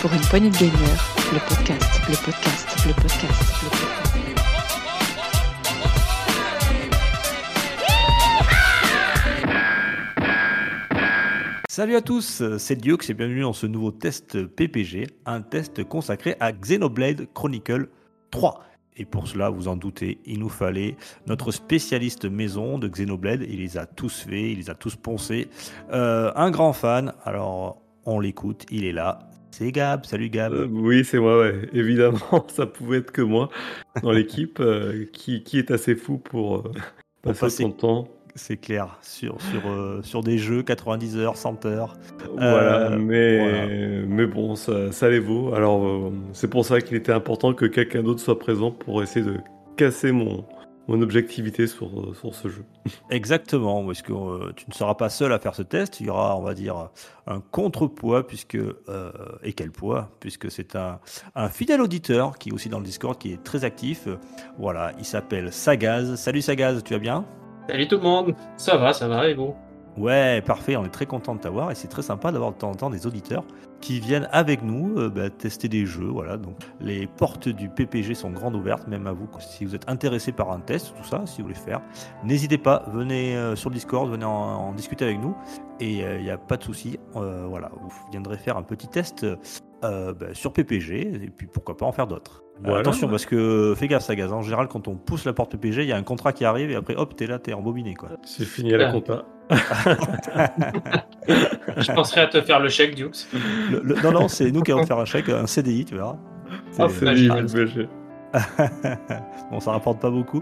pour une poignée de gagneurs, le podcast, le podcast, le podcast, le podcast. Salut à tous, c'est Dioux et bienvenue dans ce nouveau test PPG, un test consacré à Xenoblade Chronicle 3. Et pour cela, vous en doutez, il nous fallait notre spécialiste maison de Xenoblade. Il les a tous faits, il les a tous poncés. Euh, un grand fan, alors on l'écoute, il est là. C'est Gab, salut Gab. Euh, oui, c'est moi, ouais. évidemment, ça pouvait être que moi dans l'équipe euh, qui, qui, est assez fou pour, passer, passer son temps c'est clair, sur, sur, euh, sur des jeux, 90 heures, 100 heures. Voilà, euh, mais, mais bon, ça, ça les vaut. Alors, euh, c'est pour ça qu'il était important que quelqu'un d'autre soit présent pour essayer de casser mon, mon objectivité sur, sur ce jeu. Exactement, parce que tu ne seras pas seul à faire ce test, il y aura, on va dire, un contrepoids, puisque, et quel poids, puisque c'est un, un fidèle auditeur qui est aussi dans le Discord, qui est très actif. Voilà, il s'appelle Sagaz. Salut Sagaz, tu vas bien? Salut tout le monde, ça va, ça va et vous? Ouais, parfait, on est très content de t'avoir et c'est très sympa d'avoir de temps en temps des auditeurs qui viennent avec nous euh, bah, tester des jeux. Voilà, donc les portes du PPG sont grandes ouvertes, même à vous. Si vous êtes intéressé par un test, tout ça, si vous voulez faire, n'hésitez pas, venez euh, sur Discord, venez en, discuter avec nous et il euh, n'y a pas de souci. voilà, vous viendrez faire un petit test bah, sur PPG et puis pourquoi pas en faire d'autres. Euh, attention, parce que fais gaffe, ça gaz. En général, quand on pousse la porte PG, il y a un contrat qui arrive et après, hop, t'es là, t'es embobiné. Quoi. C'est fini à la compta. Je penserais à te faire le chèque, Dukes. non, non, c'est nous qui allons te faire un chèque, un CDI, tu verras. Ah, CDI, le bon, ça rapporte pas beaucoup.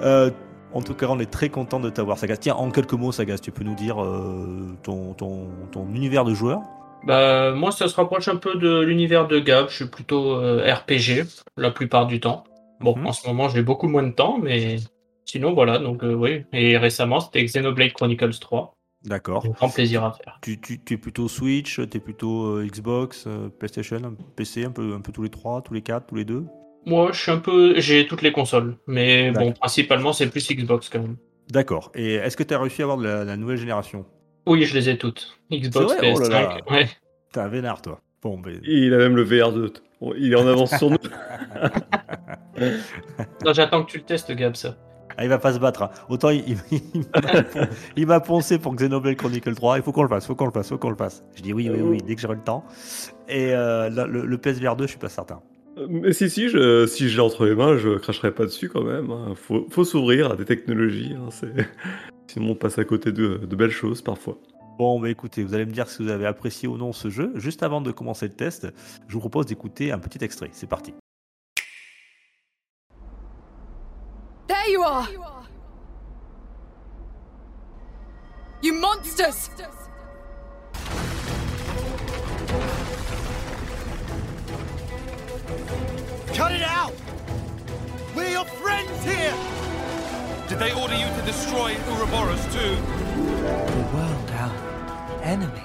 Euh, en tout cas, on est très content de t'avoir, Sagaz. Tiens, en quelques mots, Sagaz, tu peux nous dire euh, ton, ton, ton univers de joueur bah, moi, ça se rapproche un peu de l'univers de Gab. Je suis plutôt euh, RPG la plupart du temps. Bon, mhm. en ce moment, j'ai beaucoup moins de temps, mais sinon, voilà. Donc, euh, oui. Et récemment, c'était Xenoblade Chronicles 3. D'accord. Grand plaisir à faire. Tu, tu, es plutôt Switch, tu es plutôt euh, Xbox, PlayStation, PC, un peu, un peu tous les trois, tous les quatre, tous les deux? Moi, je suis un peu. J'ai toutes les consoles. Mais bon, principalement, c'est plus Xbox quand même. D'accord. Et est-ce que tu as réussi à avoir de la nouvelle génération? Oui, je les ai toutes. Xbox, PS5. Oh ouais. T'es un vénard, toi. Bon. Il a même le VR2. Il est en avance sur nous. non, j'attends que tu le testes, Gab, ça. Ah, il va pas se battre. Hein. Autant il, il, m'a poncé pour Xenoblade Chronicle 3. Il faut qu'on le fasse, faut qu'on le fasse, faut qu'on le fasse. Je dis oui, oui, oui, dès que j'aurai le temps. Et euh, le, PSVR 2, je suis pas certain. Euh, mais si, si, je, si je l'ai entre les mains, je cracherai pas dessus quand même. Hein. Faut, faut s'ouvrir à des technologies. Hein. Sinon, on passe à côté de, de belles choses parfois. Bon, bah écoutez, vous allez me dire si vous avez apprécié ou non ce jeu. Juste avant de commencer le test, je vous propose d'écouter un petit extrait. C'est parti. There you are! You monsters! Cut it out! We're your friends here! Did they order you to destroy Ouroboros too? The world, our enemy.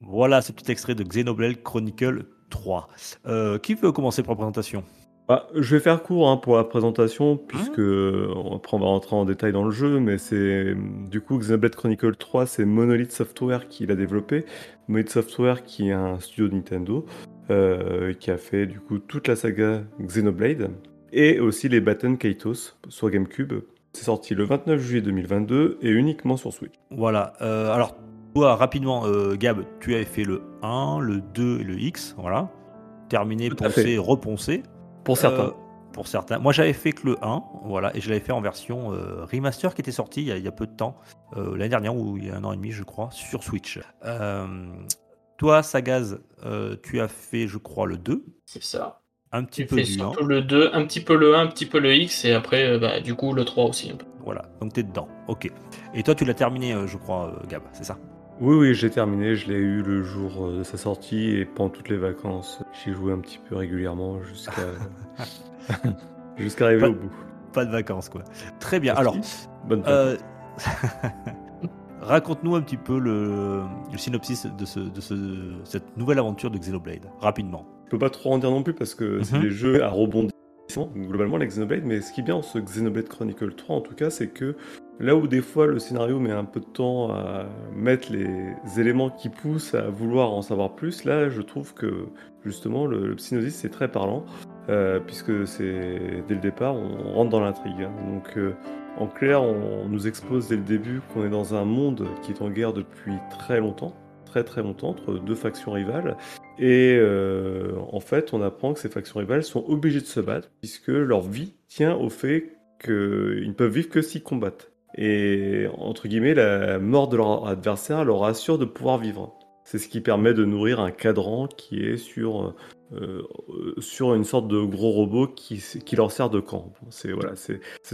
Voilà ce petit extrait de Xenoblade Chronicle 3. Euh, qui veut commencer pour la présentation? Bah, je vais faire court hein, pour la présentation, puisque après on va rentrer en détail dans le jeu, mais c'est du coup Xenoblade Chronicle 3, c'est Monolith Software qui l'a développé. Monolith Software qui est un studio de Nintendo, euh, qui a fait du coup toute la saga Xenoblade, et aussi les Batten Kaitos sur GameCube, c'est sorti le 29 juillet 2022 et uniquement sur Switch. Voilà. Euh, alors, toi, rapidement, euh, Gab, tu avais fait le 1, le 2 et le X. Voilà. Terminé, poncé, reponcé. Pour certains. Euh, pour certains. Moi, j'avais fait que le 1, voilà, et je l'avais fait en version remaster qui était sorti il y, a, peu de temps, l'année dernière ou il y a un an et demi, je crois, sur Switch. toi, Sagaz, tu as fait, je crois, le 2. C'est ça un petit peu du le 2, un petit peu le 1, un petit peu le X, et après, euh, bah, du coup, le 3 aussi. Voilà, donc t'es dedans. Ok. Et toi, tu l'as terminé, euh, je crois, euh, Gab, c'est ça? Oui, oui, j'ai terminé. Je l'ai eu le jour de sa sortie, et pendant toutes les vacances, j'ai joué un petit peu régulièrement jusqu'à jusqu'à arriver au bout. Pas de vacances, quoi. Très bien. Alors, bonne Raconte-nous un petit peu le, synopsis de, ce, de ce, cette nouvelle aventure de Xenoblade, rapidement. Je peux pas trop en dire non plus parce que c'est mhm. des jeux à rebondissement, globalement les Xenoblade, mais ce qui est bien dans ce Xenoblade Chronicle 3 en tout cas, c'est que Là où des fois le scénario met un peu de temps à mettre les éléments qui poussent à vouloir en savoir plus, là je trouve que justement le, le Psygnosis c'est très parlant, euh, puisque c'est dès le départ on rentre dans l'intrigue. hein. Donc euh, en clair on nous expose dès le début qu'on est dans un monde qui est en guerre depuis très longtemps, très très longtemps, entre deux factions rivales. Et euh, en fait on apprend que ces factions rivales sont obligées de se battre, puisque leur vie tient au fait qu'ils ne peuvent vivre que s'ils combattent. Et entre guillemets, la mort de leur adversaire leur assure de pouvoir vivre. C'est ce qui permet de nourrir un cadran qui est sur, euh, euh, sur une sorte de gros robot qui, qui leur sert de camp. C'est voilà,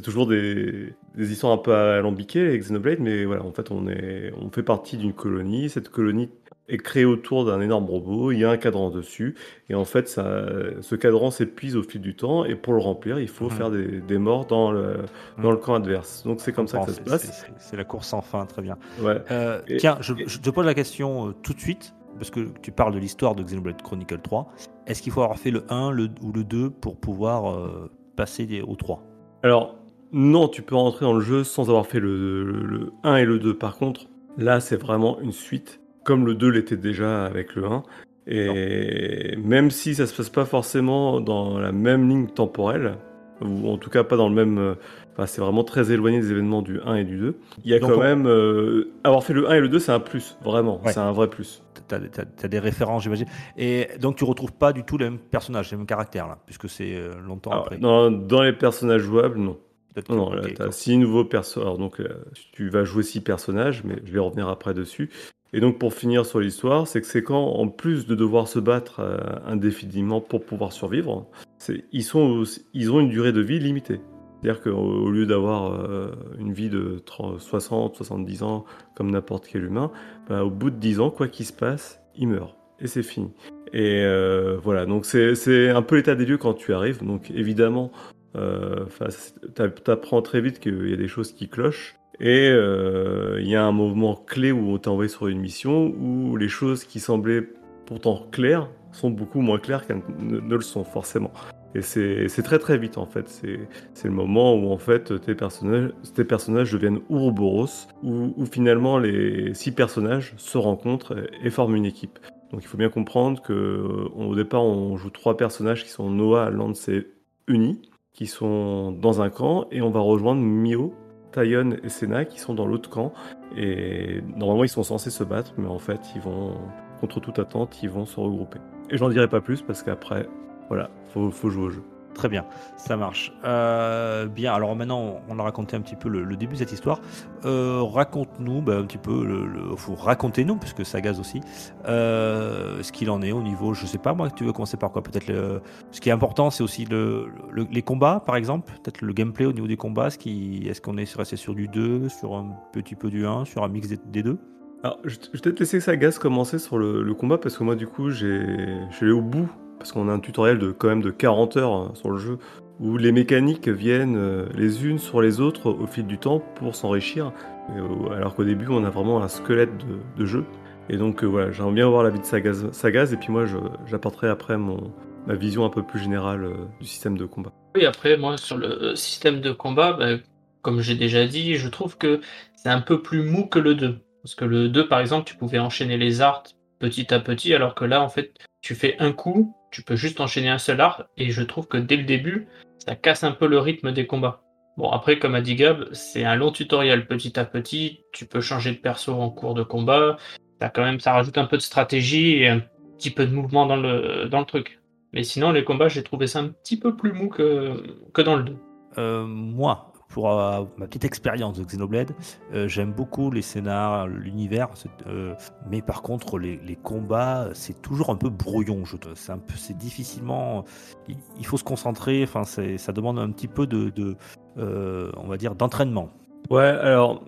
toujours des, des histoires un peu alambiquées avec Xenoblade, mais voilà, en fait, on, est, on fait partie d'une colonie. Cette colonie est créée autour d'un énorme robot, il y a un cadran dessus, et en fait, ça, ce cadran s'épuise au fil du temps, et pour le remplir, il faut Mhm. faire des, des morts dans le, dans le camp adverse. Donc c'est comme ça que ça se passe. c'est- la course sans fin, très bien. Ouais. Euh, Et- tiens, je, je te pose la question euh, tout de suite, parce que tu parles de l'histoire de Xenoblade Chronicle 3. Est-ce qu'il faut avoir fait le 1 le, ou le 2 pour pouvoir euh, passer au 3 Alors, non, tu peux rentrer dans le jeu sans avoir fait le, le- le 1 et le 2. Par contre, là, c'est vraiment une suite, comme le 2 l'était déjà avec le 1. Et même si ça se passe pas forcément dans la même ligne temporelle, ou en tout cas pas dans le même... euh, Enfin, c'est vraiment très éloigné des événements du 1 et du 2. Il y a Donc, quand on- même... euh, avoir fait le 1 et le 2, c'est un plus, vraiment. Ouais. C'est un vrai plus. Tu as, des références, j'imagine. Et donc, tu retrouves pas du tout les mêmes personnages, les mêmes caractères, là, puisque c'est euh, longtemps Alors, après. dans, dans les personnages jouables, non. Non, non, là, ok, t'as quoi. six nouveaux personnages. Alors, donc, euh, tu vas jouer six personnages, mais je vais revenir après dessus. Et donc, pour finir sur l'histoire, c'est que c'est quand, en plus de devoir se battre euh, indéfiniment pour pouvoir survivre, ils, sont ils ont une durée de vie limitée. C'est-à-dire qu'au au lieu d'avoir euh, une vie de 30, 60, 70 ans, comme n'importe quel humain, bah, au bout de 10 ans, quoi qu'il se passe, ils meurent. Et c'est fini. Et euh, voilà, donc c'est un peu l'état des lieux quand tu arrives. Donc évidemment, t'a- t'apprends très vite qu'il y a des choses qui clochent. Et euh, il y a un moment clé où on t'a envoyé sur une mission où les choses qui semblaient pourtant claires sont beaucoup moins claires qu'elles ne, le sont forcément. Et c'est très très vite en fait. C'est le moment où en fait tes personnages, tes personnages deviennent Ouroboros, où, finalement les six personnages se rencontrent et, et forment une équipe. Donc il faut bien comprendre que euh, au départ on joue trois personnages qui sont Noah, Lance et Uni, qui sont dans un camp, et on va rejoindre Mio, Tayon et Senna qui sont dans l'autre camp. Et normalement ils sont censés se battre, mais en fait ils vont, contre toute attente, ils vont se regrouper. Et j'en dirai pas plus parce qu'après, voilà, faut, faut jouer au jeu. Très bien, ça marche. Euh, bien, alors maintenant, on a raconté un petit peu le, début de cette histoire. Euh, Raconte-nous ben, un petit peu, le, le- faut raconter-nous, puisque ça gaze aussi, euh, ce qu'il en est au niveau, je sais pas moi, tu veux commencer par quoi? Peut-être ce qui est important, c'est aussi le, le- les combats, par exemple, peut-être le gameplay au niveau des combats. Est-ce qu'on est resté sur du 2, sur un petit peu du 1, sur un mix des, deux? Alors, je, vais peut-être laisser Sagas commencer sur le, combat parce que moi, du coup, j'ai, je suis au bout parce qu'on a un tutoriel de quand même de 40 heures hein, sur le jeu où les mécaniques viennent euh, les unes sur les autres au fil du temps pour s'enrichir, euh, alors qu'au début, on a vraiment un squelette de, jeu. Et donc, euh, voilà, j'aimerais bien avoir l'avis de Sagaz, et puis moi, j'apporterai après mon, ma vision un peu plus générale du système de combat. Oui, après, moi, sur le système de combat, ben, comme j'ai déjà dit, je trouve que c'est un peu plus mou que le 2. Parce que le 2, par exemple, tu pouvais enchaîner les arts petit à petit, alors que là, en fait, tu fais un coup, tu peux juste enchaîner un seul art, et je trouve que dès le début, ça casse un peu le rythme des combats. Bon, après, comme a dit Gab, c'est un long tutoriel petit à petit, tu peux changer de perso en cours de combat, ça, quand même, ça rajoute un peu de stratégie et un petit peu de mouvement dans le, dans le truc. Mais sinon, les combats, j'ai trouvé ça un petit peu plus mou que, que dans le 2. Euh, moi, pour euh, ma petite expérience de Xenoblade, euh, j'aime beaucoup les scénars, l'univers, euh, mais par contre les, combats, c'est toujours un peu brouillon. C'est un peu, c'est difficilement. Il, faut se concentrer. Enfin, ça demande un petit peu de, on va dire, d'entraînement. Ouais, alors,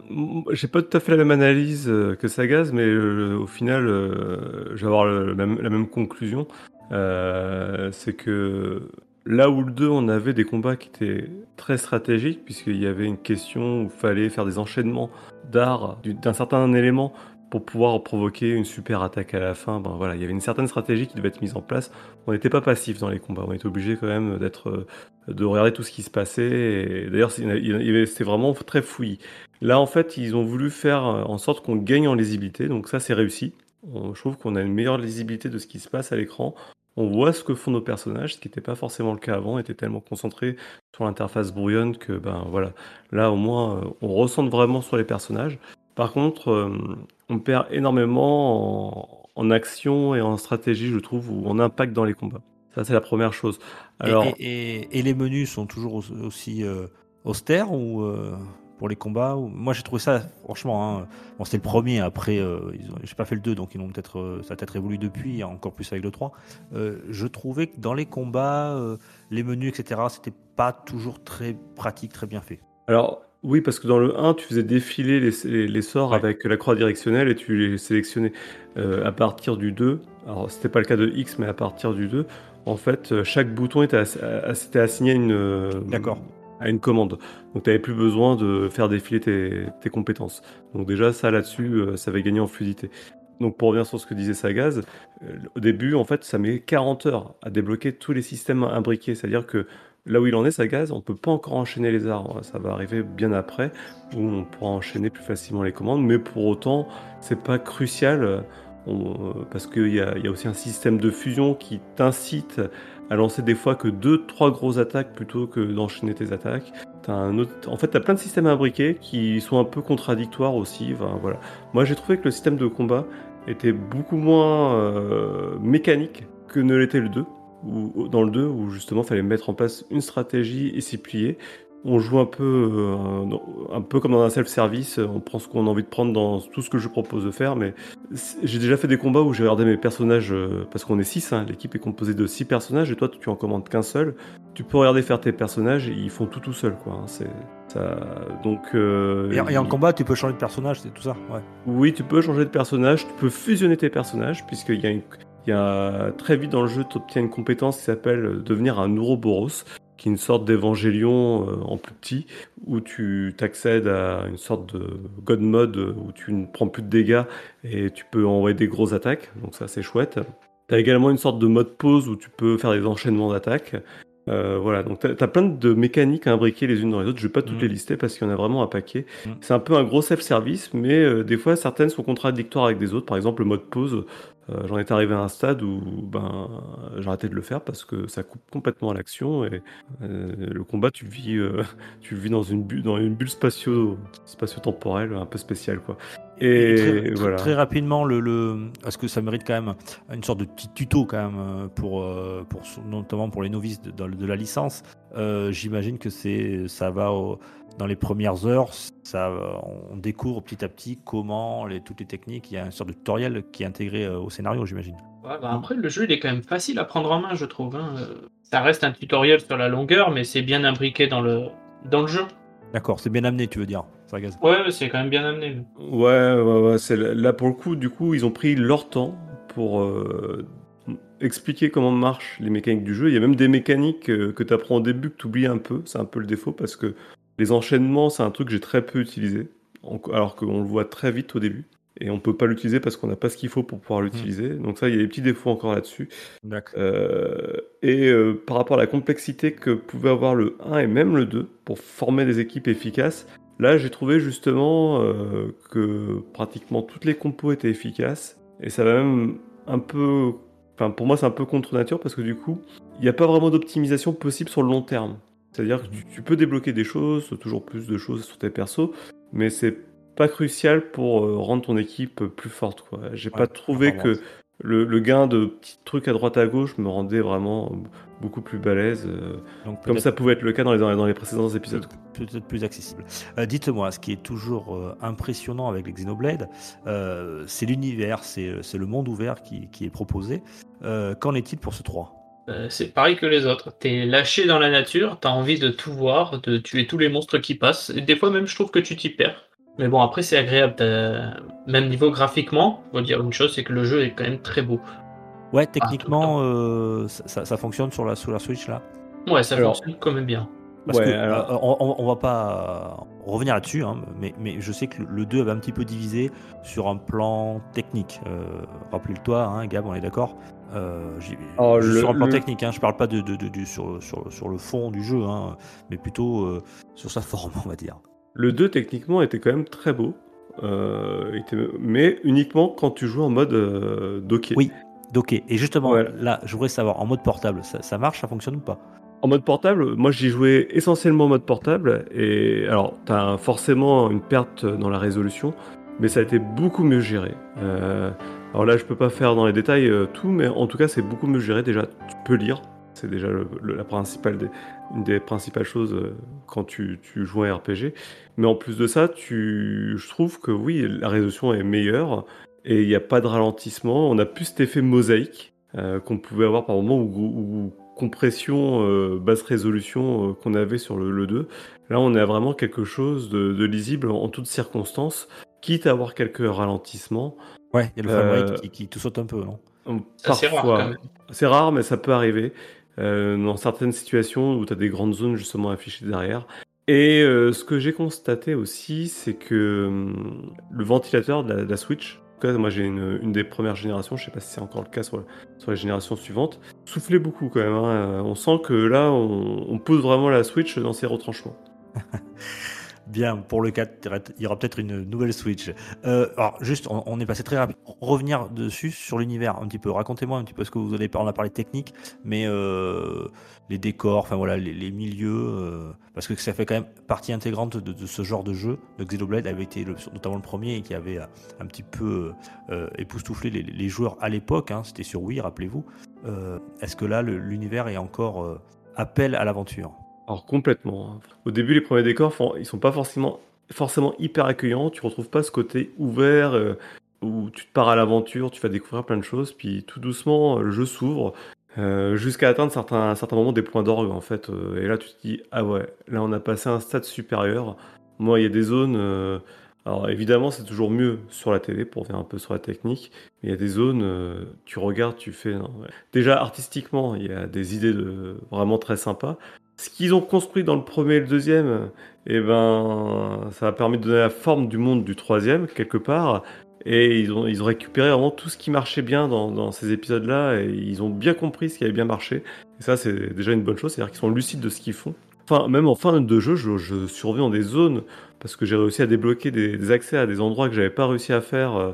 j'ai pas tout à fait la même analyse que Sagaz, mais au final, je vais avoir la même conclusion. C'est que là où le 2, on avait des combats qui étaient très stratégiques, puisqu'il y avait une question où il fallait faire des enchaînements d'art du- d'un certain élément pour pouvoir provoquer une super attaque à la fin. Ben il y avait une certaine stratégie qui devait être mise en place. On n'était pas passif dans les combats, on était obligé quand même d'être, de regarder tout ce qui se passait. D'ailleurs, c'était vraiment très fouillis. Là, en fait, ils ont voulu faire en sorte qu'on gagne en lisibilité, donc ça, c'est réussi. On- je trouve qu'on a une meilleure lisibilité de ce qui se passe à l'écran. On voit ce que font nos personnages, ce qui n'était pas forcément le cas avant. On était tellement concentré sur l'interface brouillonne que, ben voilà, là au moins, euh, on ressent vraiment sur les personnages. Par contre, euh, on perd énormément en, en action et en stratégie, je trouve, ou en impact dans les combats. Ça, c'est la première chose. Et- Alors, et, et- et les menus sont toujours au- aussi euh, austères ou euh, pour les combats Moi, j'ai trouvé ça, franchement, hein, bon, c'était le premier. Après, euh, j'ai pas fait le 2, donc ils ont peut-être, euh, ça a peut-être évolué depuis, encore plus avec le 3. Euh, je trouvais que dans les combats, euh, les menus, etc., c'était pas toujours très pratique, très bien fait. Alors, oui, parce que dans le 1, tu faisais défiler les, les- les sorts Ouais. avec la croix directionnelle et tu les sélectionnais à partir du 2. Alors, c'était pas le cas de X, mais à partir du 2, en fait, chaque bouton était, ass- ass- était assigné à une, D'accord. À une commande. Donc, tu n'avais plus besoin de faire défiler tes, compétences. Donc, déjà, ça là-dessus, euh, ça avait gagné en fluidité. Donc, pour revenir sur ce que disait Sagaz, euh, au début, en fait, ça met 40 heures à débloquer tous les systèmes imbriqués. C'est-à-dire que là où il en est, Sagaz, on peut pas encore enchaîner les arbres. Ça va arriver bien après, où on pourra enchaîner plus facilement les commandes. Mais pour autant, c'est pas crucial. euh, parce qu'il y a aussi un système de fusion qui t'incite à lancer des fois que deux, trois grosses attaques plutôt que d'enchaîner tes attaques. Un autre... En fait, tu as plein de systèmes imbriqués qui sont un peu contradictoires aussi. Voilà. Moi, j'ai trouvé que le système de combat était beaucoup moins euh, mécanique que ne l'était le 2. Où, dans le 2, où justement, fallait mettre en place une stratégie et s'y plier. On joue un peu, euh, un peu comme dans un self-service, on prend ce qu'on a envie de prendre dans tout ce que je propose de faire, mais j'ai déjà fait des combats où j'ai regardé mes personnages, euh, parce qu'on est 6, l'équipe est composée de 6 personnages, et toi tu en commandes qu'un seul. Tu peux regarder faire tes personnages, et ils font tout tout seuls, quoi. hein, c'est, ça, donc, euh, Et, et en il- combat, tu peux changer de personnage, c'est tout ça Ouais. oui, tu peux changer de personnage, tu peux fusionner tes personnages, puisqu'il y a, une- il y a très vite dans le jeu, tu obtiens une compétence qui s'appelle devenir un Ouroboros, qui est une sorte d'évangélion euh, en plus petit, où tu t'accèdes à une sorte de God mode, où tu ne prends plus de dégâts et tu peux envoyer des grosses attaques, donc ça c'est chouette. Tu as également une sorte de mode pause où tu peux faire des enchaînements d'attaques. Euh, voilà, donc tu as, plein de mécaniques à imbriquer les unes dans les autres. Je vais pas toutes Mhm. les lister parce qu'il y en a vraiment un paquet. Mhm. C'est un peu un gros self-service, mais euh, des fois certaines sont contradictoires avec des autres. Par exemple, le mode pause, euh, j'en étais arrivé à un stade où ben, arrêté de le faire parce que ça coupe complètement à l'action et euh, le combat, tu vis, euh, tu vis dans une bulle, dans une bulle spatio, spatio-temporelle un peu spéciale. Quoi. Et, très, très- voilà. très rapidement, le, le... est-ce que ça mérite quand même une sorte de petit tuto quand même euh, pour, pour notamment pour les novices de, la licence J'imagine que c'est ça va au- dans les premières heures, ça, on découvre petit à petit comment les, toutes les techniques. Il y a une sorte de tutoriel qui est intégré euh, au scénario, j'imagine. Ouais, bah après, le jeu, il est quand même facile à prendre en main, je trouve. hein. Euh, Ça reste un tutoriel sur la longueur, mais c'est bien imbriqué dans le, dans le jeu. D'accord, c'est bien amené, tu veux dire, Sargaz? Ouais, c'est quand même bien amené. Ouais, ouais, ouais, c'est là pour le coup, du coup, ils ont pris leur temps pour euh, expliquer comment marchent les mécaniques du jeu. Il y a même des mécaniques euh, que tu apprends au début que tu oublies un peu. C'est un peu le défaut parce que les enchaînements, c'est un truc que j'ai très peu utilisé, alors qu'on le voit très vite au début. Et on peut pas l'utiliser parce qu'on n'a pas ce qu'il faut pour pouvoir l'utiliser. Donc ça, il y a des petits défauts encore là-dessus. Euh, et euh, par rapport à la complexité que pouvait avoir le 1 et même le 2 pour former des équipes efficaces, là j'ai trouvé justement euh, que pratiquement toutes les compos étaient efficaces. Et ça va même un peu... Enfin pour moi c'est un peu contre nature parce que du coup il n'y a pas vraiment d'optimisation possible sur le long terme. C'est-à-dire que tu, tu peux débloquer des choses, toujours plus de choses sur tes persos, mais c'est pas crucial pour euh, rendre ton équipe plus forte. quoi. J'ai Ouais, pas trouvé que le, le gain de petits trucs à droite à gauche me rendait vraiment beaucoup plus balèze, euh, Donc comme ça pouvait être le cas dans les, dans les précédents épisodes. peut-être plus accessible. Euh, Dites-moi, ce qui est toujours euh, impressionnant avec les Xenoblade, c'est l'univers, c'est c'est le monde ouvert qui, qui est proposé. Qu'en est-il pour ce 3 Euh, c'est pareil que les autres. T'es lâché dans la nature, t'as envie de tout voir, de tuer tous les monstres qui passent. Et des fois même, je trouve que tu t'y perds. Mais bon, après, c'est agréable. Même niveau graphiquement, faut dire une chose, c'est que le jeu est quand même très beau. Ouais, Ah, techniquement, euh, ça, fonctionne sur la, sur la Switch là. Ouais, ça Alors- fonctionne quand même bien. Parce Ouais, que alors- euh, on, va pas revenir là-dessus, hein, mais, mais je sais que le- le 2 avait un petit peu divisé sur un plan technique. Euh, Rappelez-le-toi, hein, Gab, on est d'accord euh, le- Sur un plan le- technique, hein, je parle pas de, de- de- du- sur, sur, sur le fond du jeu, hein, mais plutôt euh, sur sa forme, on va dire. Le 2, techniquement, était quand même très beau. Euh, était- Mais uniquement quand tu joues en mode euh, docké. Oui. Ok, et justement, Ouais. là, je voudrais savoir, en mode portable, ça, ça marche, ça fonctionne ou pas? En mode portable, moi j'y jouais essentiellement en mode portable. Et alors, tu as forcément une perte dans la résolution, mais ça a été beaucoup mieux géré. Euh, alors là, je peux pas faire dans les détails euh, tout, mais en tout cas, c'est beaucoup mieux géré. Déjà, tu peux lire. C'est déjà la principale des, une des principales choses euh, quand tu, joues un RPG. Mais en plus de ça, tu, je trouve que oui, la résolution est meilleure et il n'y a pas de ralentissement. On a plus cet effet mosaïque euh, qu'on pouvait avoir par moment ou, compression basse résolution qu'on avait sur le, le 2. Là, on a vraiment quelque chose de, de lisible en toutes circonstances, quitte à avoir quelques ralentissements. Ouais, il y a le framerate Euh, qui, qui te saute un peu, non? c'est rare, Parfois. quand même. C'est rare, mais ça peut arriver. euh, dans certaines situations où tu as des grandes zones justement affichées derrière. Et euh, ce que j'ai constaté aussi, c'est que hum, le ventilateur de la, de la Switch, en tout cas, moi j'ai une, une des premières générations, je sais pas si c'est encore le cas sur, sur les générations suivantes, soufflait beaucoup quand même. hein. On sent que là, on, on pose vraiment la Switch dans ses retranchements. Bien, pour le 4, il y aura peut-être une nouvelle Switch. Euh, alors, juste, on, est passé très rapide. Revenir dessus sur l'univers un petit peu. Racontez-moi un petit peu ce que vous avez. On a parlé technique, mais euh, les décors, enfin les, milieux, euh, parce que ça fait quand même partie intégrante de, ce genre de jeu. De Xenoblade avait été le- notamment le premier et qui avait un petit peu époustouflé les, joueurs à l'époque. hein. C'était sur Wii, rappelez-vous. Est-ce que là, le- l'univers est encore appel à l'aventure? Alors complètement. hein. Au début, les premiers décors, ils sont pas forcément, hyper accueillants. Tu retrouves pas ce côté ouvert euh, où tu te pars à l'aventure, tu vas découvrir plein de choses, puis tout doucement, le jeu s'ouvre euh, jusqu'à atteindre certains, certains moments des points d'orgue en fait. euh, et là, tu te dis ah ouais, là on a passé un stade supérieur. Moi, il y a des zones. alors évidemment, c'est toujours mieux sur la télé pour faire un peu sur la technique. Mais il y a des zones, tu regardes, tu fais. Déjà artistiquement, il y a des idées de vraiment très sympas. Ce qu'ils ont construit dans le premier et le deuxième, eh ben, ça a permis de donner la forme du monde du troisième, quelque part. Et ils ont, ils ont récupéré vraiment tout ce qui marchait bien dans, ces épisodes-là. Et ils ont bien compris ce qui avait bien marché. Et ça, c'est déjà une bonne chose. C'est-à-dire qu'ils sont lucides de ce qu'ils font. Enfin, même en fin de jeu, je, je survis dans des zones parce que j'ai réussi à débloquer des, accès à des endroits que j'avais pas réussi à faire euh,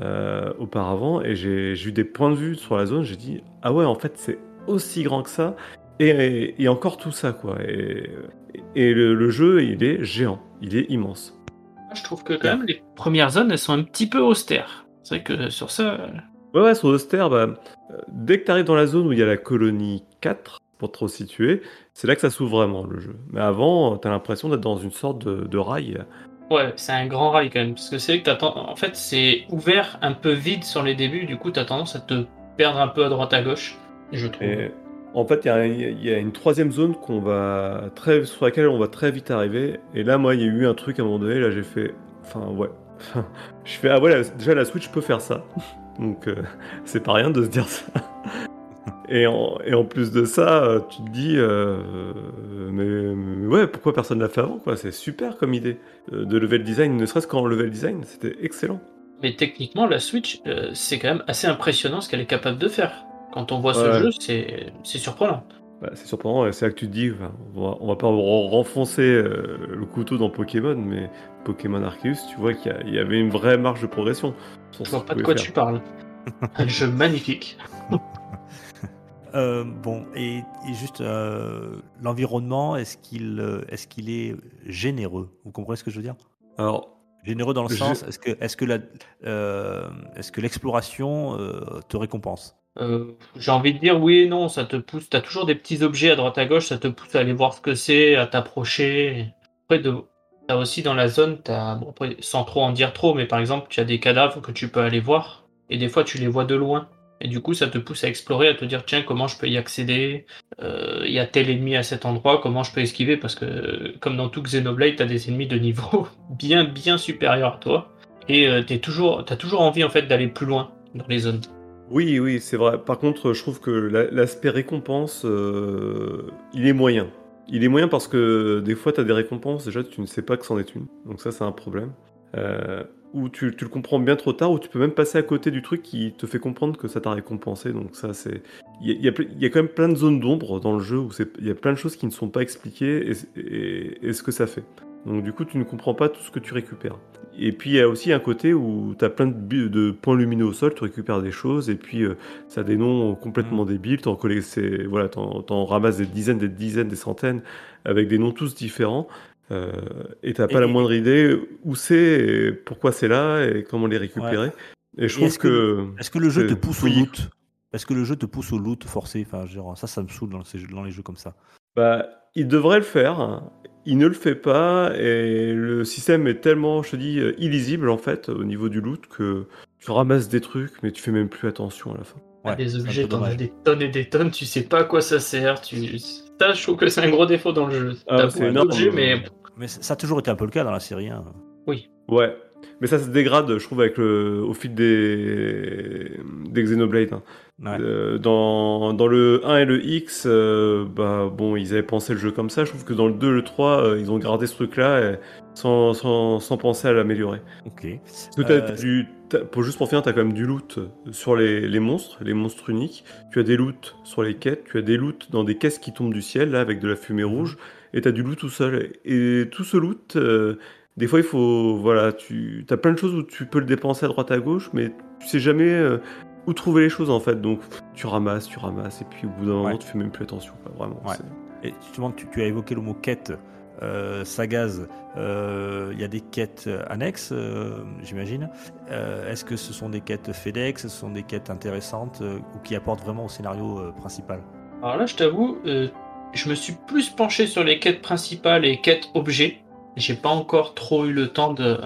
euh, auparavant. Et j'ai eu des points de vue sur la zone. J'ai dit, ah ouais, en fait, c'est aussi grand que ça. Et, encore tout ça, quoi. Et, et le, le jeu, il est géant. Il est immense. Je trouve que quand même les premières zones elles sont un petit peu austères. C'est vrai que sur ça, euh, Ouais, ouais, sur Auster, bah, euh, dès que tu arrives dans la zone où il y a la colonie 4, pour te resituer, c'est là que ça s'ouvre vraiment le jeu. Mais avant, tu as l'impression d'être dans une sorte de, de rail. ouais, c'est un grand rail quand même. Parce que c'est vrai que t'attends. En fait, c'est ouvert, un peu vide sur les débuts. Du coup, t'as tendance à te perdre un peu à droite à gauche. Je trouve. Et en fait, il y a- une troisième zone qu'on va très, sur laquelle on va très vite arriver. Et là, moi, il y a eu un truc à un moment donné. Là, j'ai fait. Enfin, ouais. je fais, ah ouais, déjà la Switch peut faire ça. Donc, euh, c'est pas rien de se dire ça. Et en, plus de ça, euh, tu te dis, euh, mais, ouais, pourquoi personne l'a fait avant C'est super comme idée de level design, ne serait-ce qu'en level design, c'était excellent. Mais techniquement, la Switch, c'est quand même assez impressionnant ce qu'elle est capable de faire. Quand on voit Ouais. ce jeu, c'est c'est surprenant. Bah, c'est surprenant, et c'est là que tu te dis, enfin, on, va, on va pas re- renfoncer euh, le couteau dans Pokémon, mais Pokémon Arceus, tu vois qu'il y a- il y, avait une vraie marge de progression. Je vois pas de quoi tu parles. un jeu magnifique. Euh, bon, et, et juste euh, l'environnement, est-ce qu'il euh, est, qu'il est généreux? Vous comprenez ce que je veux dire? Alors, Généreux dans le Je- sens, est-ce que, est que, la, est-ce que l'exploration euh, te récompense? Euh, J'ai envie de dire oui et non, ça te pousse. T'as toujours des petits objets à droite à gauche, ça te pousse à aller voir ce que c'est, à t'approcher. Après, de... t'as aussi dans la zone, après, sans trop en dire trop, mais par exemple, tu as des cadavres que tu peux aller voir, et des fois tu les vois de loin. Et du coup, ça te pousse à explorer, à te dire tiens, comment je peux y accéder Euh, Il y a tel ennemi à cet endroit, comment je peux esquiver Parce que comme dans tout Xenoblade, t'as des ennemis de niveau bien bien supérieur à toi, et euh, t'es toujours, t'as toujours envie en fait d'aller plus loin dans les zones. Oui, oui, c'est vrai. Par contre, je trouve que la- l'aspect récompense, euh, il est moyen. Il est moyen parce que des fois, tu as des récompenses, déjà, tu ne sais pas que c'en est une. Donc ça, c'est un problème. Euh, ou tu, le comprends bien trop tard, ou tu peux même passer à côté du truc qui te fait comprendre que ça t'a récompensé. Donc ça, c'est... Il y a, quand même plein de zones d'ombre dans le jeu, où il y a plein de choses qui ne sont pas expliquées, et- et ce que ça fait. Donc du coup, tu ne comprends pas tout ce que tu récupères. Et puis il y a aussi un côté où tu as plein de, points lumineux au sol, tu récupères des choses, et puis euh, ça a des noms complètement débiles, t'en collectes- c'est- voilà, ramasses des dizaines, des dizaines, des centaines, avec des noms tous différents. euh, et t'as pas Et- la moindre idée où c'est, pourquoi c'est là, et comment les récupérer. Et je Et trouve est-ce que- que... Est-ce que le jeu te pousse au loot? Est-ce que le jeu te pousse au loot forcé? Enfin, genre, ça, ça me saoule dans, ces jeux- dans les jeux comme ça. Bah, il devrait le faire. Il ne le fait pas et le système est tellement, je te dis, euh, illisible en fait au niveau du loot que tu ramasses des trucs mais tu fais même plus attention à la fin. Ouais, des objets, t'en as des tonnes et des tonnes, tu sais pas à quoi ça sert. Tu... Ça, je trouve que c'est un gros défaut dans le jeu. Ah, c'est énorme. d'objets, mais Mais ça a toujours été un peu le cas dans la série. hein. Ouais. Mais ça se dégrade, je trouve, avec le, au fil des, des Xenoblade. hein. Ouais. Euh, dans, dans le 1 et le X, euh, bah bon, ils avaient pensé le jeu comme ça. Je trouve que dans le 2 et le 3, euh, ils ont gardé ce truc-là sans, sans, sans penser à l'améliorer. Ok. Parce que du, pour, juste pour finir, tu as quand même du loot sur les, les monstres, les monstres uniques. Tu as des loots sur les quêtes, tu as des loots dans des caisses qui tombent du ciel, là, avec de la fumée rouge, et tu as du loot tout seul. Et tout ce loot, des fois, il faut. Voilà, tu as plein de choses où tu peux le dépenser à droite à gauche, mais tu sais jamais euh, où trouver les choses, en fait. Donc, tu ramasses, tu ramasses, et puis au bout d'un moment, Ouais. tu fais même plus attention, quoi, vraiment. Ouais. Et justement, tu, tu as évoqué le mot quête. Euh, Sagaz, euh, il y a des quêtes annexes, euh, j'imagine. Euh, Est-ce que ce sont des quêtes FedEx, ce sont des quêtes intéressantes euh, ou qui apportent vraiment au scénario euh, principal? Alors là, je t'avoue, euh, je me suis plus penché sur les quêtes principales et quêtes objets. J'ai pas encore trop eu le temps de,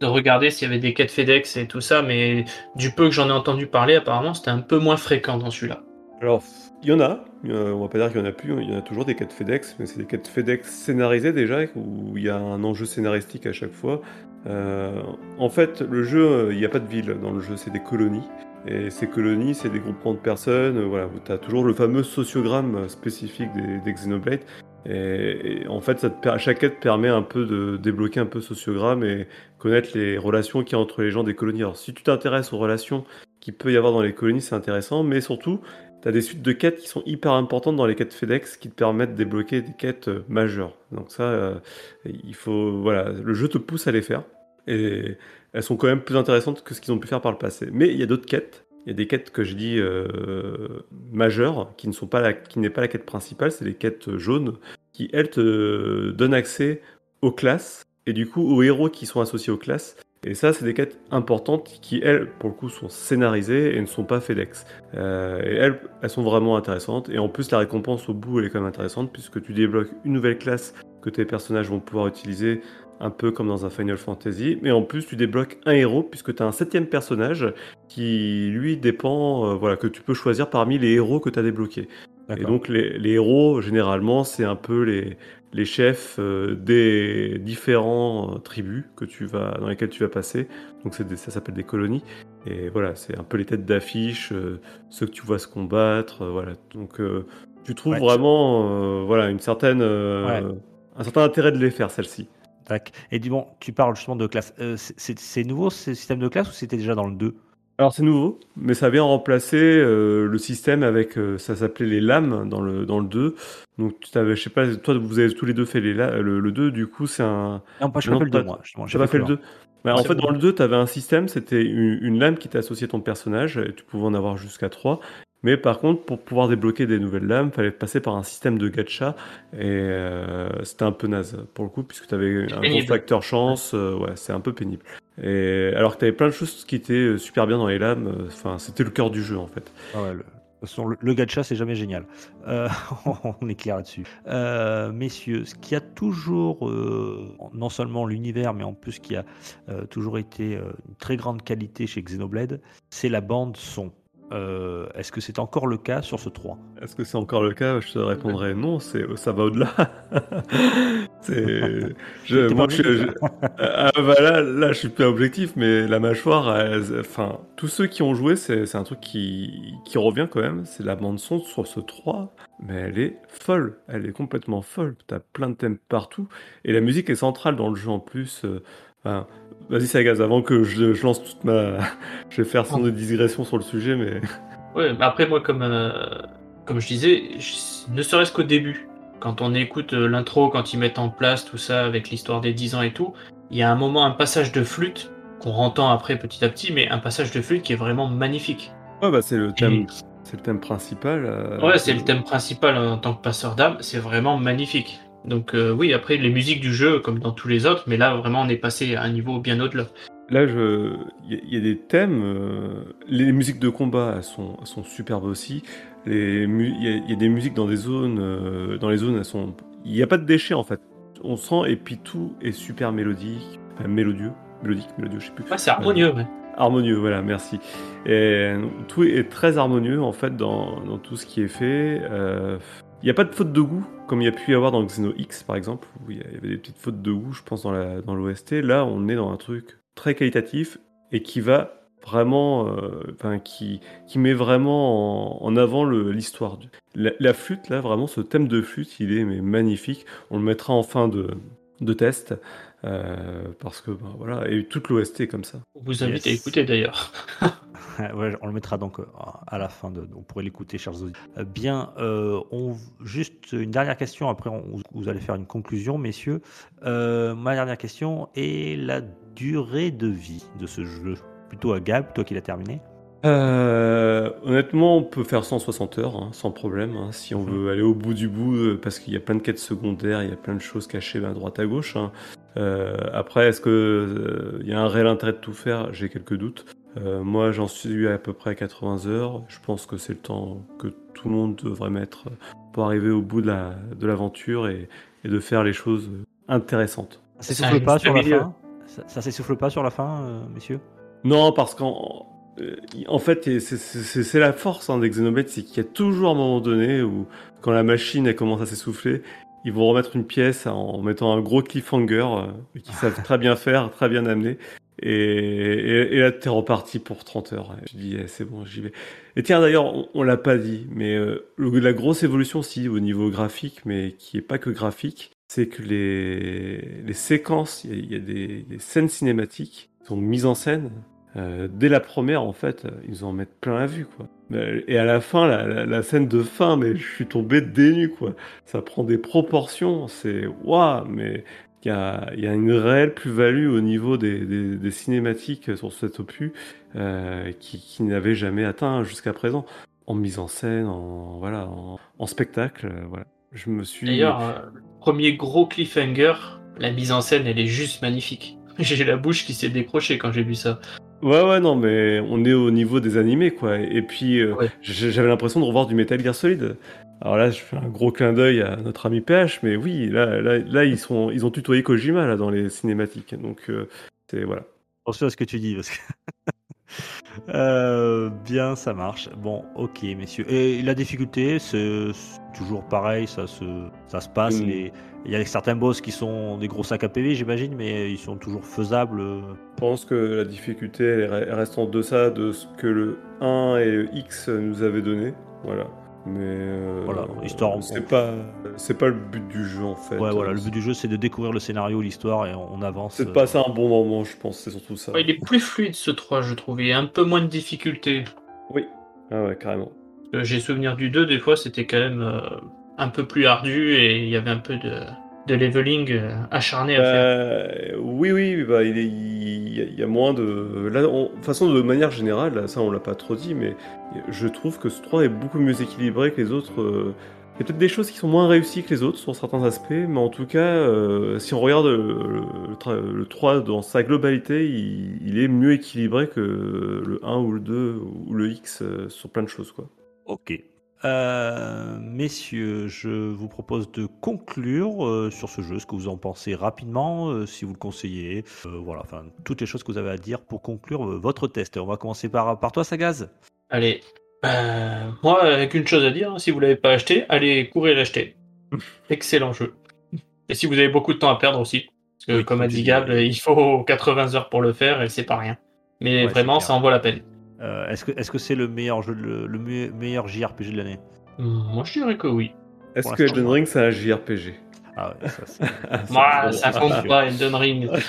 de regarder s'il y avait des quêtes FedEx et tout ça, mais du peu que j'en ai entendu parler, apparemment, c'était un peu moins fréquent dans celui-là. Alors, il y en a, on va pas dire qu'il y en a plus, il y en a toujours des quêtes FedEx, mais c'est des quêtes FedEx scénarisées déjà, où il y a un enjeu scénaristique à chaque fois. Euh, en fait, le jeu, euh, il n'y a pas de ville dans le jeu, c'est des colonies. Et ces colonies, c'est des groupements de personnes, euh, voilà, tu as toujours le fameux sociogramme spécifique des, des Xenoblade. Et, en fait, chaque quête permet un peu de débloquer un peu sociogramme et connaître les relations qu'il y a entre les gens des colonies. Alors, si tu t'intéresses aux relations qu'il peut y avoir dans les colonies, c'est intéressant, mais surtout, tu as des suites de quêtes qui sont hyper importantes dans les quêtes FedEx qui te permettent de débloquer des quêtes euh, majeures. Donc ça, euh, il faut, voilà, le jeu te pousse à les faire et elles sont quand même plus intéressantes que ce qu'ils ont pu faire par le passé. Mais il y a d'autres quêtes. Il y a des quêtes que j'ai dit euh, majeures qui ne sont pas la, n'est pas la quête principale, c'est les quêtes jaunes qui elles te donnent accès aux classes et du coup aux héros qui sont associés aux classes. Et ça, c'est des quêtes importantes qui, elles, pour le coup, sont scénarisées et ne sont pas FedEx. Euh, et elles, elles sont vraiment intéressantes. Et en plus, la récompense au bout, elle est quand même intéressante puisque tu débloques une nouvelle classe que tes personnages vont pouvoir utiliser un peu comme dans un Final Fantasy. Mais en plus, tu débloques un héros puisque tu as un septième personnage qui, lui, dépend, euh, voilà, que tu peux choisir parmi les héros que tu as débloqués. Et donc, les, les héros, généralement, c'est un peu les, les chefs euh, des différents euh, tribus que tu vas, dans lesquelles tu vas passer. Donc, c'est ça s'appelle des colonies. Et voilà, c'est un peu les têtes d'affiche, ceux que tu vois se combattre. voilà. Donc, tu trouves Ouais, vraiment voilà, une certaine, Ouais. un certain intérêt de les faire, celles-ci. Tac. Et dis bon, tu parles justement de classe. Euh, c'est- nouveau ce système de classe ou c'était déjà dans le 2 Alors c'est nouveau, mais ça vient remplacer euh, le système avec, euh, ça s'appelait les lames dans le, dans le 2. Donc tu t'avais, je sais pas, toi vous avez tous les deux fait les le, le 2, du coup c'est un... Non, pas, je Non, pas le 2 pas- moi. J'ai pas fait le un. 2. Mais en fait dans le 2, tu avais un système, c'était une, une lame qui était associée à ton personnage, et tu pouvais en avoir jusqu'à 3. Mais par contre, pour pouvoir débloquer des nouvelles lames, fallait passer par un système de gacha, et euh, c'était un peu naze pour le coup, puisque tu avais un gros facteur chance, euh, ouais, c'est un peu pénible. Et alors que tu avais plein de choses qui étaient euh, super bien dans les lames, euh, enfin c'était le cœur du jeu en fait. Ah ouais, le... Façon, le, le gacha, c'est jamais génial. Euh, on est clair là-dessus. Euh, messieurs, ce qui a toujours, euh, non seulement l'univers, mais en plus qui a euh, toujours été euh, une très grande qualité chez Xenoblade, c'est la bande son. Euh, Est-ce que c'est encore le cas sur ce 3 Est-ce que c'est encore le cas? Je te répondrai non, ça va au-delà. je, moi, je, je- ah, bah là, là, je suis pas objectif, mais la mâchoire, elle- enfin, tous ceux qui ont joué, c'est un truc qui, qui revient quand même. C'est la bande son sur ce 3, mais elle est folle. Elle est complètement folle. T'as plein de thèmes partout, et la musique est centrale dans le jeu en plus. euh, enfin, Vas-y, Sagaz, avant que je, je lance toute ma. je vais faire son de digression sur le sujet, mais. Ouais, mais après moi comme euh, comme je disais, je- ne serait-ce qu'au début, quand on écoute euh, l'intro, quand ils mettent en place tout ça avec l'histoire des 10 ans et tout, il y a un moment, un passage de flûte qu'on entend après petit à petit, mais un passage de flûte qui est vraiment magnifique. Ouais, bah, c'est le thème, Et- c'est le thème principal. euh, Ouais, c'est le thème principal en tant que passeur d'âme, c'est vraiment magnifique. Donc euh, oui, après les musiques du jeu, comme dans tous les autres, mais là vraiment on est passé à un niveau bien au-delà. Là, je... il y, a- des thèmes. euh, Les musiques de combat, elles sont, elles sont superbes aussi. Les mu- Il y, a- il y a des musiques dans des zones. euh, Dans les zones, elles sont. Il n'y a pas de déchets en fait. On sent et puis tout est super mélodique, enfin, mélodieux, mélodique, mélodieux, je sais plus. Ouais, c'est harmonieux, ouais. Harmonieux, voilà, merci. Et tout est très harmonieux en fait dans, dans tout ce qui est fait. Euh, Il n'y a pas de faute de goût comme il y a pu y avoir dans Xeno X par exemple, où il y avait des petites fautes de goût, je pense, dans l'OST. Là, on est dans un truc très qualitatif et qui va vraiment, euh, enfin, qui, qui met vraiment en, en avant l'histoire. La, la flûte, là, vraiment, ce thème de flûte, il est mais magnifique. On le mettra en fin de, de test. euh, parce que ben, voilà et toute l'OST est comme ça On vous invite Yes. à écouter d'ailleurs. Ouais, on le mettra donc euh, à la fin, de, vous pourrez l'écouter, chers auditeurs. Euh, Bien, euh, on, juste une dernière question, après on- vous allez faire une conclusion, messieurs. Euh, ma dernière question est la durée de vie de ce jeu. Plutôt à Gab, toi qui l'as terminé. Euh, honnêtement, on peut faire 160 heures hein, sans problème, hein, si on veut aller au bout du bout, euh, parce qu'il y a plein de quêtes secondaires, il y a plein de choses cachées ben, à droite à gauche. hein. Euh, après, est-ce que euh, il y a un réel intérêt de tout faire? J'ai quelques doutes. Euh, moi, j'en suis à peu près à 80 heures. Je pense que c'est le temps que tout le monde devrait mettre pour arriver au bout de la- de l'aventure et, et de faire les choses intéressantes. Ça s'essouffle pas juste sur la fin? Ça, ça s'essouffle pas sur la fin, euh, messieurs? Non, parce qu'en euh, en fait, c'est- la force hein, des Xenoblade, c'est qu'il y a toujours un moment donné où, quand la machine elle commence à s'essouffler, ils vont remettre une pièce en mettant un gros cliffhanger euh, qu'ils savent très bien faire, très bien amener. Et, et, et là, reparti pour 30 heures. Je dis, eh, c'est bon, j'y vais. Et tiens, d'ailleurs, on, on l'a pas dit, mais euh, la grosse évolution, si, au niveau graphique, mais qui est pas que graphique, c'est que les, séquences, il y a, des, des scènes cinématiques sont mises en scène euh, dès la première, en fait, ils en mettent plein la vue, quoi. Et à la fin, la, scène de fin, mais je suis tombé nues, quoi. Ça prend des proportions, c'est waouh, mais il y a, une réelle plus-value au niveau des, cinématiques sur cet opus euh, qui, n'avait jamais atteint jusqu'à présent. En mise en scène, en, voilà, en, spectacle, euh, voilà. Je me suis. D'ailleurs, le premier gros cliffhanger, la mise en scène, elle est juste magnifique. J'ai la bouche qui s'est décrochée quand j'ai vu ça. Ouais, ouais, non, mais on est au niveau des animés, quoi. Et puis, euh, Ouais. j'avais l'impression de revoir du Metal Gear Solid. Alors là, je fais un gros clin d'œil à notre ami PH, mais oui, là, là, là ils, sont, ils ont tutoyé Kojima, là, dans les cinématiques. Donc, euh, c'est, voilà. Attention à ce que tu dis, parce que. Euh, bien, ça marche. Bon, ok, messieurs. Et la difficulté, c'est toujours pareil, ça se, ça se passe. Mm. les- Il y a certains boss qui sont des gros sacs à PV, j'imagine, mais ils sont toujours faisables. Je pense que la difficulté, elle, reste en deçà de ce que le 1 et le X nous avaient donné. Voilà. Mais euh, Voilà, histoire, c'est pas, c'est pas le but du jeu en fait. Ouais, voilà, le but du jeu, c'est de découvrir le scénario, l'histoire, et on, on avance. C'est euh, de passer un bon moment, je pense, c'est surtout ça. Ouais, il est plus fluide ce 3, je trouve. Il y a un peu moins de difficulté. Oui. Ah ouais, carrément. Euh, J'ai souvenir du 2, des fois, c'était quand même euh, un peu plus ardu et il y avait un peu de, de leveling euh, acharné à faire. Euh, oui, oui, bah, il, est- il y a- il y a moins de. Là, on- de toute façon, de manière générale, ça on l'a pas trop dit, mais je trouve que ce 3 est beaucoup mieux équilibré que les autres. euh. Il y a peut-être des choses qui sont moins réussies que les autres sur certains aspects, mais en tout cas, euh, si on regarde le, le tra- le 3 dans sa globalité, il, il est mieux équilibré que le 1 ou le 2 ou le X sur plein de choses. Quoi. Ok. Euh, messieurs, je vous propose de conclure euh, sur ce jeu, ce que vous en pensez rapidement, euh, si vous le conseillez. Voilà, enfin, toutes les choses que vous avez à dire pour conclure votre test. On va commencer par, par toi, Sagaz. Allez, moi, avec une chose à dire, hein, si vous l'avez pas acheté, allez courir l'acheter. Excellent jeu. Et si vous avez beaucoup de temps à perdre aussi, parce que Oui, comme a dit Gab, il faut 80 heures pour le faire et c'est pas rien. Mais Ouais, vraiment, ça en vaut la peine. Euh, Est-ce que est-ce que c'est le meilleur jeu, le, le me- meilleur JRPG de l'année? Hum, Moi, je dirais que oui. Est-ce que Elden. Ring c'est un JRPG Ah ouais, ça c'est. Ça c'est compte pas, Elden Ring.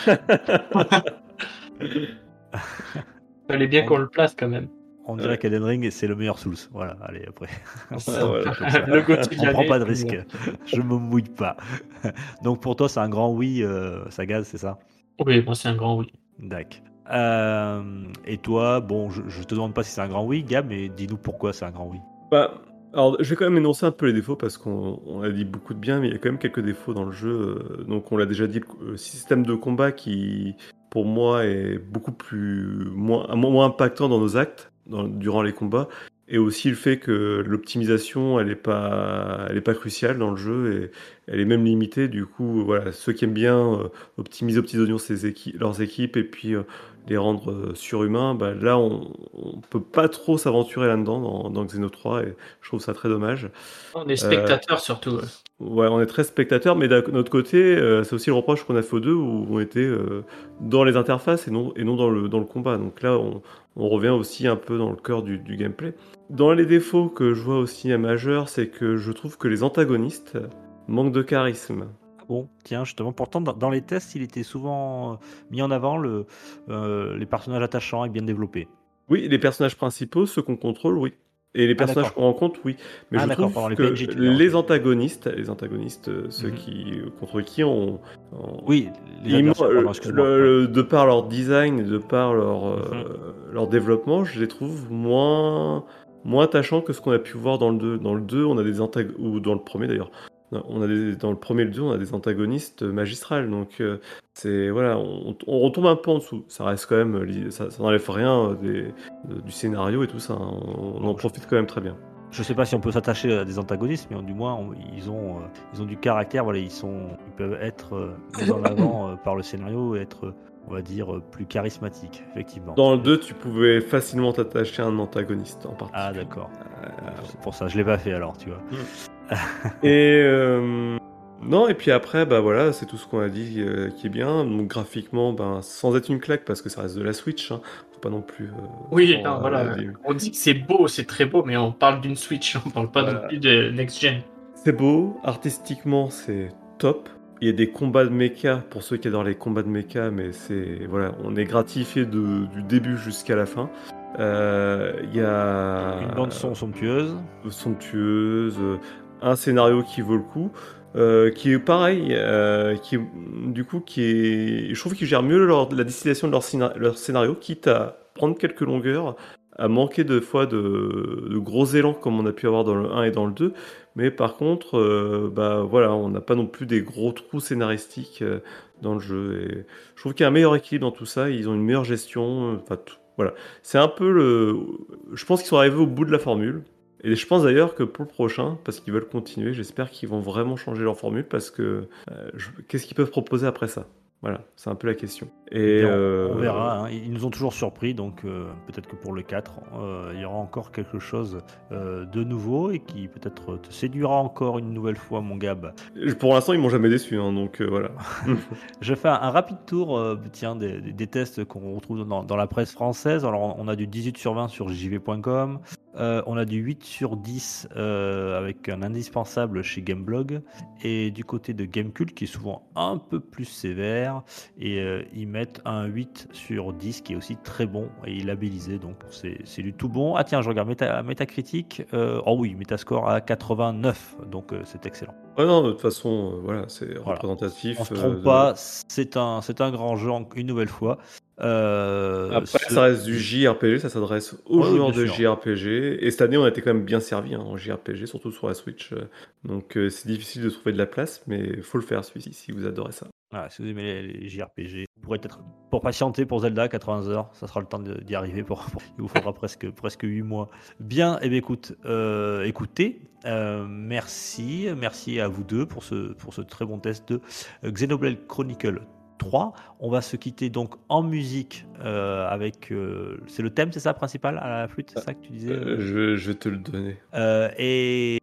Fallait bien qu'on le place quand même. On dirait qu'Elden Ring c'est le meilleur Souls. Voilà, allez après. voilà. le Gauthier On prend pas de risque. Je me mouille pas. Donc pour toi c'est un grand oui, euh, ça gaz, c'est ça? Oui, moi, c'est un grand oui. D'accord. Euh, et toi, bon, je, je te demande pas si c'est un grand oui, Gab, mais dis-nous pourquoi c'est un grand oui. Bah, alors, je vais quand même énoncer un peu les défauts parce qu'on on a dit beaucoup de bien, mais il y a quand même quelques défauts dans le jeu. euh, Donc, on l'a déjà dit, le système de combat qui, pour moi, est beaucoup plus moins, impactant dans nos actes durant les combats, et aussi le fait que l'optimisation, elle est pas, pas cruciale dans le jeu elle est même limitée. Du coup, voilà, ceux qui aiment bien euh, optimiser aux petits oignons ses équi- leurs équipes et puis euh, les rendre euh, surhumains, bah, là, on, on peut pas trop s'aventurer là-dedans dans, dans Xeno 3 et je trouve ça très dommage. On est spectateur surtout. ouais. Ouais, on est très spectateur, mais d'un autre côté, euh, c'est aussi le reproche qu'on a fait aux deux où on était euh, dans les interfaces et non, et non dans, le, dans le combat. Donc là, on, on revient aussi un peu dans le cœur du, du gameplay. Dans les défauts que je vois aussi à majeur, c'est que je trouve que les antagonistes manquent de charisme. Bon, tiens, justement, pourtant, dans, dans les tests, il était souvent euh, mis en avant le, euh, les personnages attachants et bien développés. Oui, les personnages principaux, ceux qu'on contrôle, oui. Et les personnages d'accord. qu'on rencontre, oui. Mais Ah, je trouve pardon, les que veux dire, les antagonistes, les antagonistes, euh, ceux Mhm. qui contre qui on, on- Oui, les le- de par leur design, et de par leur, euh, Mhm. leur développement, je les trouve moins, moins attachants que ce qu'on a pu voir dans le 2. Dans le 2, on a des antagonistes, ou dans le premier d'ailleurs, on a des, dans le premier et le 2, on a des antagonistes magistrales. Donc, euh, c'est, voilà, on, on retombe un peu en dessous. Ça reste quand même, ça, ça n'enlève rien euh, des- de- du scénario et tout ça. hein. On, on en profite quand même très bien. Je sais pas si on peut s'attacher à des antagonistes, mais du moins, on- ils, ont, euh, ils ont du caractère. Voilà, ils, sont, ils peuvent être euh, mis en avant euh, par le scénario et être, euh, on va dire, euh, plus charismatiques, effectivement. Dans le 2, tu pouvais facilement t'attacher à un antagoniste en particulier. Ah, d'accord. Euh, C'est pour ça, je l'ai pas fait alors, tu vois. Et euh, non, et puis après, bah voilà, c'est tout ce qu'on a dit euh, qui est bien. Donc graphiquement, ben, sans être une claque, parce que ça reste de la Switch, hein, faut pas non plus. euh, Oui, non, voilà. On dit que c'est beau, c'est très beau, mais on parle d'une Switch, on parle pas Voilà. non plus de next gen. C'est beau, artistiquement, c'est top. Il y a des combats de mecha pour ceux qui adorent les combats de mecha, mais c'est voilà, on est gratifié de- du début jusqu'à la fin. Euh, Il y a Une bande son somptueuse. somptueuse, euh, un scénario qui vaut le coup, euh, qui est pareil, euh, qui du coup qui est, je trouve qu'ils gèrent mieux la distillation de leur, scéna- leur scénario, quitte à prendre quelques longueurs, à manquer de fois de, gros élans comme on a pu avoir dans le 1 et dans le 2, mais par contre, euh, bah voilà, on n'a pas non plus des gros trous scénaristiques dans le jeu. Et je trouve qu'il y a un meilleur équilibre dans tout ça, ils ont une meilleure gestion, enfin tout, voilà. C'est un peu le, je pense qu'ils sont arrivés au bout de la formule. Et je pense d'ailleurs que pour le prochain, parce qu'ils veulent continuer, j'espère qu'ils vont vraiment changer leur formule parce que euh, je- qu'est-ce qu'ils peuvent proposer après ça? Voilà, c'est un peu la question. Et Et on, euh, on verra. hein. Ils nous ont toujours surpris, donc euh, peut-être que pour le 4, euh, il y aura encore quelque chose de nouveau et qui peut-être te séduira encore une nouvelle fois, mon Gab. Pour l'instant, ils m'ont jamais déçu, hein, donc voilà. Je fais un, un rapide tour tiens, des tests qu'on retrouve dans, dans la presse française. Alors, on a du 18 sur 20 sur jv.com. Euh, on a du 8 sur 10 euh, avec un indispensable chez Gameblog. Et du côté de Gamecult, qui est souvent un peu plus sévère. Et euh, ils mettent un 8 sur 10 qui est aussi très bon et labellisé. Donc, c'est du tout bon. Ah, tiens, je regarde Meta, Metacritic. Oh oui, Metascore à 89. Donc, c'est excellent. Ouais, non, de toute façon, euh, voilà, c'est Voilà. représentatif. On se euh, trompe de- pas, c'est un, c'est un grand jeu une nouvelle fois. Euh, Après, ce- ça reste du JRPG, ça s'adresse aux Ouais, joueurs de sûr. JRPG. Et cette année, on a été quand même bien servi hein, en JRPG, surtout sur la Switch. Donc, euh, c'est difficile de trouver de la place, mais il faut le faire celui-ci si vous adorez ça. Si vous aimez les, les JRPG, vous pourrez peut-être pour patienter pour Zelda 80 heures, ça sera le temps d'y arriver. Pour, pour- il vous faudra presque presque 8 mois. Bien, et bien écoute, euh, écoutez, euh, merci, merci à vous deux pour ce pour ce très bon test de Xenoblade Chronicle 3. On va se quitter donc en musique euh, avec. euh, c'est le thème, c'est ça, principal à la flûte, c'est ça que tu disais? Euh, je, vais- je vais te le donner. Euh, et,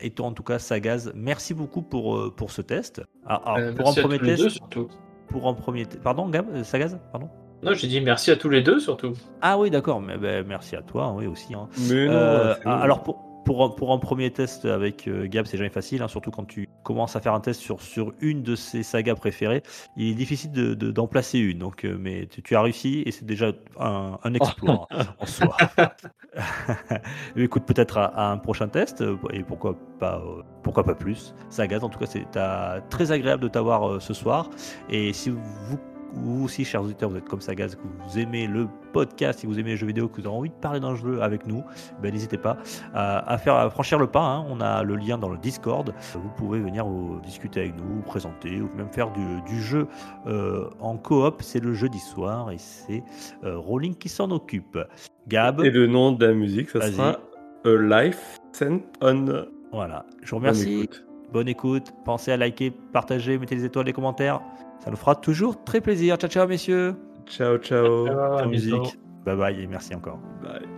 et toi, en tout cas, Sagaz, merci beaucoup pour, pour ce test. Ah, alors, Euh, pour, un premier test deux surtout. Pour un premier. Pardon, Gab euh, Sagaz Pardon Non, j'ai dit merci à tous les deux surtout. Ah oui, d'accord. Mais ben, merci à toi, oui aussi. hein. Mais non, Euh, alors pour, pour, pour un premier test avec euh, Gab, c'est jamais facile, hein, surtout quand tu commences à faire un test sur, sur une de ses sagas préférées. Il est difficile de, de- d'en placer une, donc, euh, mais tu, tu as réussi et c'est déjà un, un exploit hein, en soi. Écoute, peut-être à, à un prochain test, euh, et pourquoi pas, euh, pourquoi pas plus. Sagaz, en tout cas, c'est très agréable de t'avoir ce soir. Et si vous, vous aussi, chers auditeurs, vous êtes comme Sagaz, que vous aimez le podcast, si vous aimez les jeux vidéo, que vous avez envie de parler d'un jeu avec nous, ben, n'hésitez pas à, à faire à franchir le pas. hein. On a le lien dans le Discord. Vous pouvez venir vous discuter avec nous, vous présenter ou même faire du, du jeu euh, en coop. C'est le jeudi soir et c'est euh, Rolling qui s'en occupe. Gab, Et le nom de la musique, ça sera A Life Sent on. voilà. Je vous remercie. Bonne écoute. Pensez à liker, partager, mettez les étoiles, les commentaires. Ça nous fera toujours très plaisir. Ciao, ciao, messieurs. Ciao, ciao. La bisous. musique. Bye bye et merci encore. Bye.